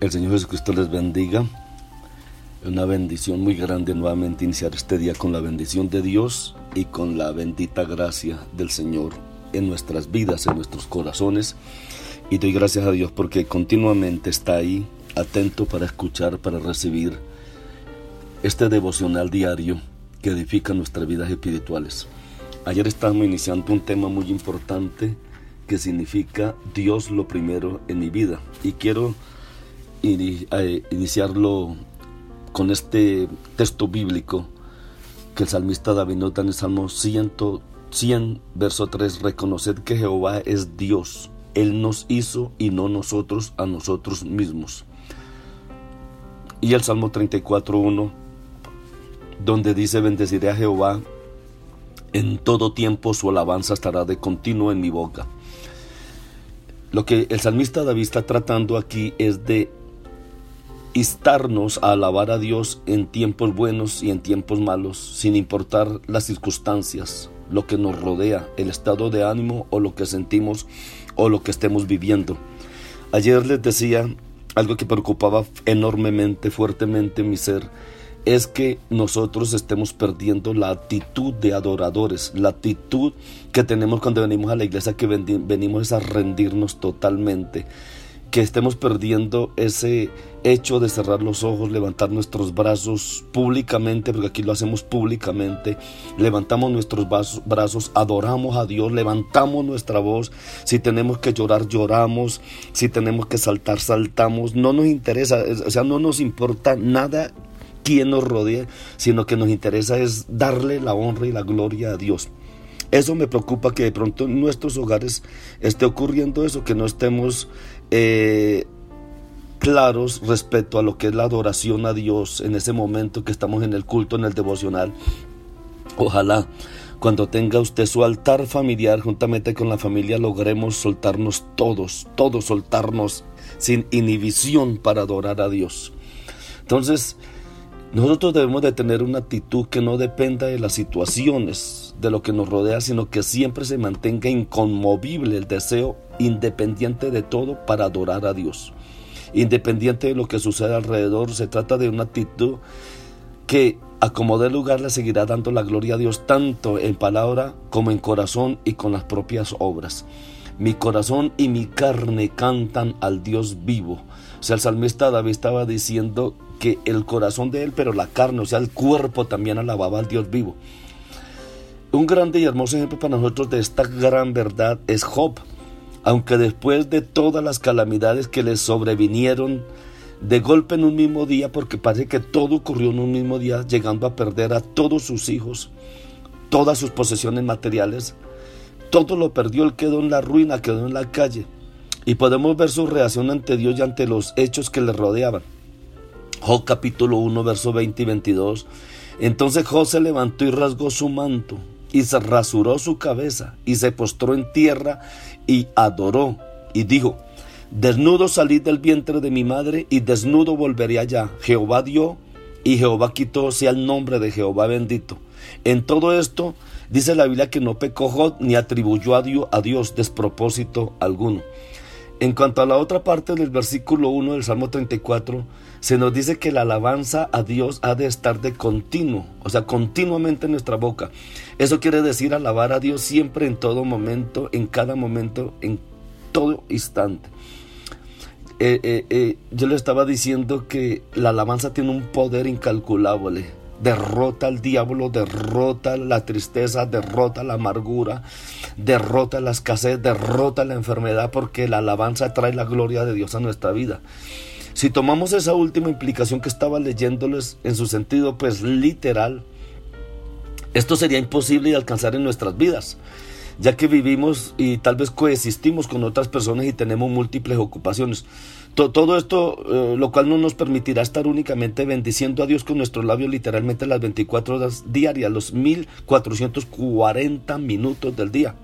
El Señor Jesucristo les bendiga. Una bendición muy grande nuevamente iniciar este día con la bendición de Dios y con la bendita gracia del Señor en nuestras vidas, en nuestros corazones. Y doy gracias a Dios porque continuamente está ahí, atento para escuchar, para recibir este devocional diario que edifica nuestras vidas espirituales. Ayer estábamos iniciando un tema muy importante que significa Dios lo primero en mi vida. Y quiero iniciarlo con este texto bíblico que el salmista David nota en el Salmo 100, 100, verso 3, reconoced que Jehová es Dios, Él nos hizo y no nosotros a nosotros mismos. Y el Salmo 34, 1, donde dice, bendeciré a Jehová, en todo tiempo su alabanza estará de continuo en mi boca. Lo que el salmista David está tratando aquí es de instarnos a alabar a Dios en tiempos buenos y en tiempos malos, sin importar las circunstancias, lo que nos rodea, el estado de ánimo o lo que sentimos o lo que estemos viviendo. Ayer les decía algo que preocupaba enormemente, fuertemente mi ser, es que nosotros estemos perdiendo la actitud de adoradores, la actitud que tenemos cuando venimos a la iglesia, que venimos a rendirnos totalmente que estemos perdiendo ese hecho de cerrar los ojos, levantar nuestros brazos públicamente, porque aquí lo hacemos públicamente, levantamos nuestros brazos, adoramos a Dios, levantamos nuestra voz, si tenemos que llorar, lloramos, si tenemos que saltar, saltamos, no nos interesa, o sea, no nos importa nada quien nos rodee, sino que nos interesa es darle la honra y la gloria a Dios. Eso me preocupa que de pronto en nuestros hogares esté ocurriendo eso, que no estemos eh, claros respecto a lo que es la adoración a Dios en ese momento que estamos en el culto, en el devocional. Ojalá cuando tenga usted su altar familiar juntamente con la familia logremos soltarnos todos, todos soltarnos sin inhibición para adorar a Dios. Entonces, nosotros debemos de tener una actitud que no dependa de las situaciones, de lo que nos rodea, sino que siempre se mantenga inconmovible el deseo independiente de todo para adorar a Dios. Independiente de lo que suceda alrededor, se trata de una actitud que a como dé lugar le seguirá dando la gloria a Dios tanto en palabra como en corazón y con las propias obras. Mi corazón y mi carne cantan al Dios vivo. O sea, el salmista David estaba diciendo que el corazón de él, pero la carne, o sea, el cuerpo también alababa al Dios vivo. Un grande y hermoso ejemplo para nosotros de esta gran verdad es Job. Aunque después de todas las calamidades que le sobrevinieron de golpe en un mismo día, porque parece que todo ocurrió en un mismo día, llegando a perder a todos sus hijos, todas sus posesiones materiales, todo lo perdió, él quedó en la ruina, quedó en la calle. Y podemos ver su reacción ante Dios y ante los hechos que le rodeaban. Job capítulo 1, verso 20 y 22. Entonces Job se levantó y rasgó su manto y se rasuró su cabeza y se postró en tierra y adoró y dijo, desnudo salí del vientre de mi madre y desnudo volveré allá. Jehová dio y Jehová quitó, sea el nombre de Jehová bendito. En todo esto dice la Biblia que no pecó Job ni atribuyó a Dios, a Dios despropósito alguno. En cuanto a la otra parte del versículo 1 del Salmo 34, se nos dice que la alabanza a Dios ha de estar de continuo, o sea, continuamente en nuestra boca. Eso quiere decir alabar a Dios siempre, en todo momento, en cada momento, en todo instante. Eh, eh, eh, yo le estaba diciendo que la alabanza tiene un poder incalculable derrota al diablo, derrota la tristeza, derrota la amargura, derrota la escasez, derrota la enfermedad, porque la alabanza trae la gloria de Dios a nuestra vida. Si tomamos esa última implicación que estaba leyéndoles en su sentido pues literal, esto sería imposible de alcanzar en nuestras vidas, ya que vivimos y tal vez coexistimos con otras personas y tenemos múltiples ocupaciones. Todo esto, eh, lo cual no nos permitirá estar únicamente bendiciendo a Dios con nuestros labios literalmente las 24 horas diarias, los 1440 minutos del día.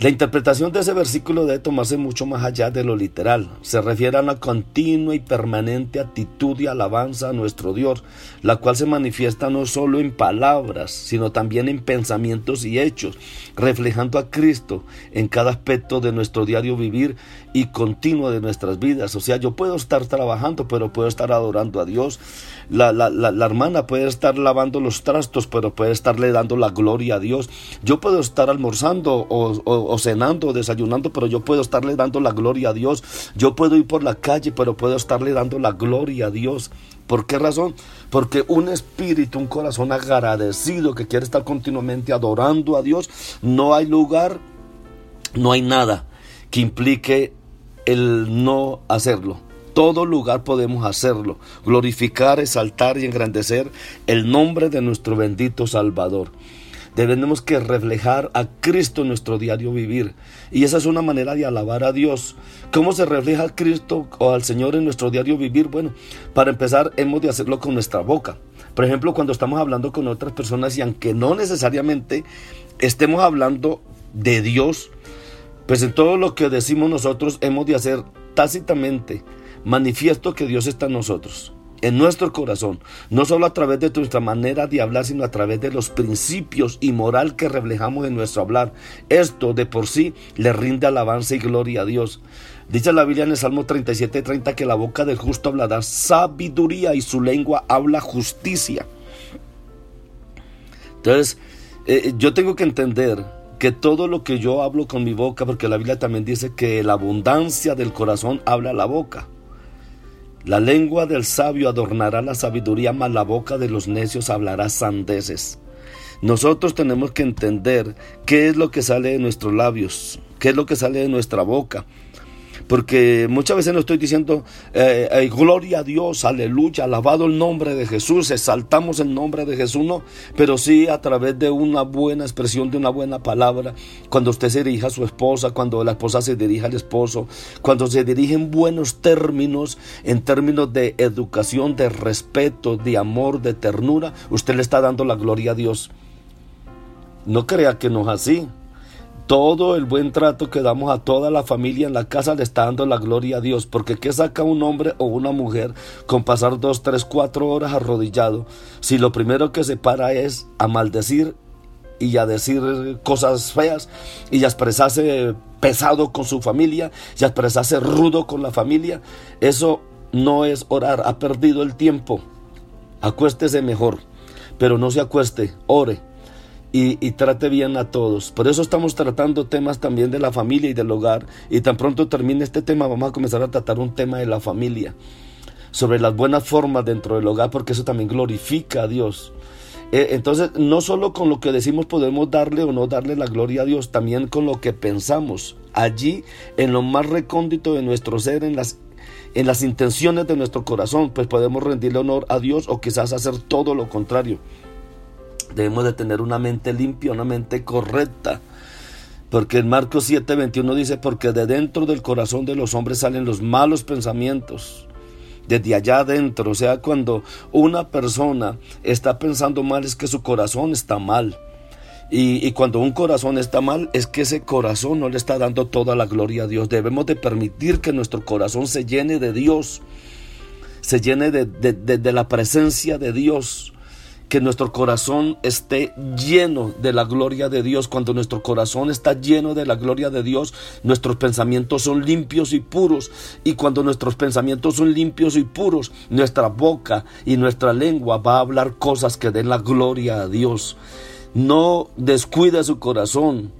La interpretación de ese versículo debe tomarse mucho más allá de lo literal. Se refiere a una continua y permanente actitud y alabanza a nuestro Dios, la cual se manifiesta no solo en palabras, sino también en pensamientos y hechos, reflejando a Cristo en cada aspecto de nuestro diario vivir y continuo de nuestras vidas. O sea, yo puedo estar trabajando, pero puedo estar adorando a Dios. La, la, la, hermana puede estar lavando los trastos, pero puede estarle dando la gloria a Dios. Yo puedo estar almorzando o cenando o desayunando, pero yo puedo estarle dando la gloria a Dios. Yo puedo ir por la calle, pero puedo estarle dando la gloria a Dios. ¿Por qué razón? Porque un espíritu, un corazón agradecido que quiere estar continuamente adorando a Dios, no hay lugar, no hay nada que implique el no hacerlo. Todo lugar podemos hacerlo, glorificar, exaltar y engrandecer el nombre de nuestro bendito Salvador. Debemos que reflejar a Cristo en nuestro diario vivir. Y esa es una manera de alabar a Dios. ¿Cómo se refleja a Cristo o al Señor en nuestro diario vivir? Bueno, para empezar hemos de hacerlo con nuestra boca. Por ejemplo, cuando estamos hablando con otras personas y aunque no necesariamente estemos hablando de Dios, pues en todo lo que decimos nosotros hemos de hacer tácitamente manifiesto que Dios está en nosotros, en nuestro corazón, no solo a través de nuestra manera de hablar, sino a través de los principios y moral que reflejamos en nuestro hablar. Esto de por sí le rinde alabanza y gloria a Dios. Dice la Biblia en el Salmo 37, 30 que la boca del justo hablará sabiduría y su lengua habla justicia. Entonces, eh, yo tengo que entender que todo lo que yo hablo con mi boca, porque la Biblia también dice que la abundancia del corazón habla la boca. La lengua del sabio adornará la sabiduría, mas la boca de los necios hablará sandeces. Nosotros tenemos que entender qué es lo que sale de nuestros labios, qué es lo que sale de nuestra boca. Porque muchas veces no estoy diciendo, eh, eh, gloria a Dios, aleluya, alabado el nombre de Jesús, exaltamos el nombre de Jesús, no, pero sí a través de una buena expresión, de una buena palabra, cuando usted se dirige a su esposa, cuando la esposa se dirige al esposo, cuando se dirige en buenos términos, en términos de educación, de respeto, de amor, de ternura, usted le está dando la gloria a Dios. No crea que no es así. Todo el buen trato que damos a toda la familia en la casa le está dando la gloria a Dios. Porque ¿qué saca un hombre o una mujer con pasar dos, tres, cuatro horas arrodillado? Si lo primero que se para es a maldecir y a decir cosas feas y a expresarse pesado con su familia y a expresarse rudo con la familia. Eso no es orar. Ha perdido el tiempo. Acuéstese mejor. Pero no se acueste. Ore y, trate bien a todos. Por eso estamos tratando temas también de la familia y del hogar. Y tan pronto termine este tema, vamos a comenzar a tratar un tema de la familia. Sobre las buenas formas dentro del hogar, porque eso también glorifica a Dios. Eh, entonces, no solo con lo que decimos podemos darle o no darle la gloria a Dios, también con lo que pensamos. Allí, en lo más recóndito de nuestro ser, en las en las intenciones de nuestro corazón, pues podemos rendirle honor a Dios o quizás hacer todo lo contrario. Debemos de tener una mente limpia, una mente correcta. Porque en Marcos 7:21 dice, porque de dentro del corazón de los hombres salen los malos pensamientos. Desde allá adentro, o sea, cuando una persona está pensando mal es que su corazón está mal. Y, cuando un corazón está mal, es que ese corazón no le está dando toda la gloria a Dios. Debemos de permitir que nuestro corazón se llene de Dios, se llene de la presencia de Dios que nuestro corazón esté lleno de la gloria de Dios. Cuando nuestro corazón está lleno de la gloria de Dios, nuestros pensamientos son limpios y puros. Y cuando nuestros pensamientos son limpios y puros, nuestra boca y nuestra lengua va a hablar cosas que den la gloria a Dios. No descuide su corazón.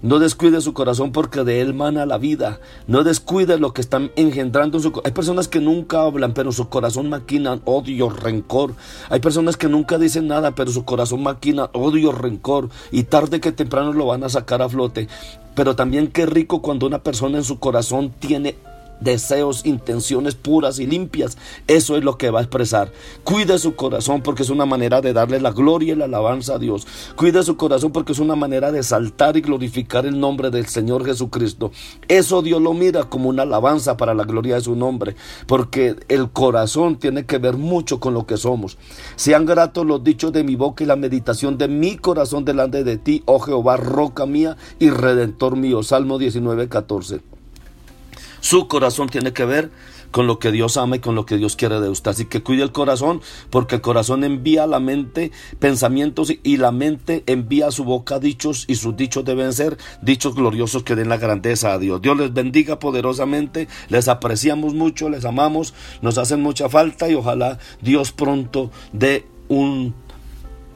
No descuide su corazón porque de él mana la vida. No descuide lo que están engendrando en su Hay personas que nunca hablan, pero su corazón maquina odio, rencor. Hay personas que nunca dicen nada, pero su corazón maquina odio, rencor. Y tarde que temprano lo van a sacar a flote. Pero también qué rico cuando una persona en su corazón tiene deseos, intenciones puras y limpias. Eso es lo que va a expresar. Cuide su corazón porque es una manera de darle la gloria y la alabanza a Dios. Cuide su corazón porque es una manera de saltar y glorificar el nombre del Señor Jesucristo. Eso Dios lo mira como una alabanza para la gloria de su nombre, porque el corazón tiene que ver mucho con lo que somos. Sean gratos los dichos de mi boca y la meditación de mi corazón delante de ti, oh Jehová, roca mía y redentor mío. Salmo 19, 14. Su corazón tiene que ver con lo que Dios ama y con lo que Dios quiere de usted. Así que cuide el corazón, porque el corazón envía a la mente pensamientos y la mente envía a su boca dichos y sus dichos deben ser dichos gloriosos que den la grandeza a Dios. Dios les bendiga poderosamente, les apreciamos mucho, les amamos, nos hacen mucha falta y ojalá Dios pronto dé un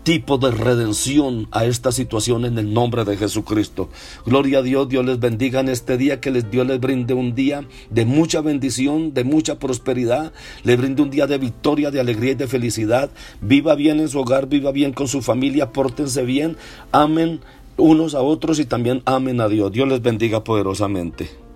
tipo de redención a esta situación en el nombre de Jesucristo. Gloria a Dios, Dios les bendiga en este día, que les, Dios les brinde un día de mucha bendición, de mucha prosperidad, le brinde un día de victoria, de alegría y de felicidad. Viva bien en su hogar, viva bien con su familia, pórtense bien, amen unos a otros y también amen a Dios. Dios les bendiga poderosamente.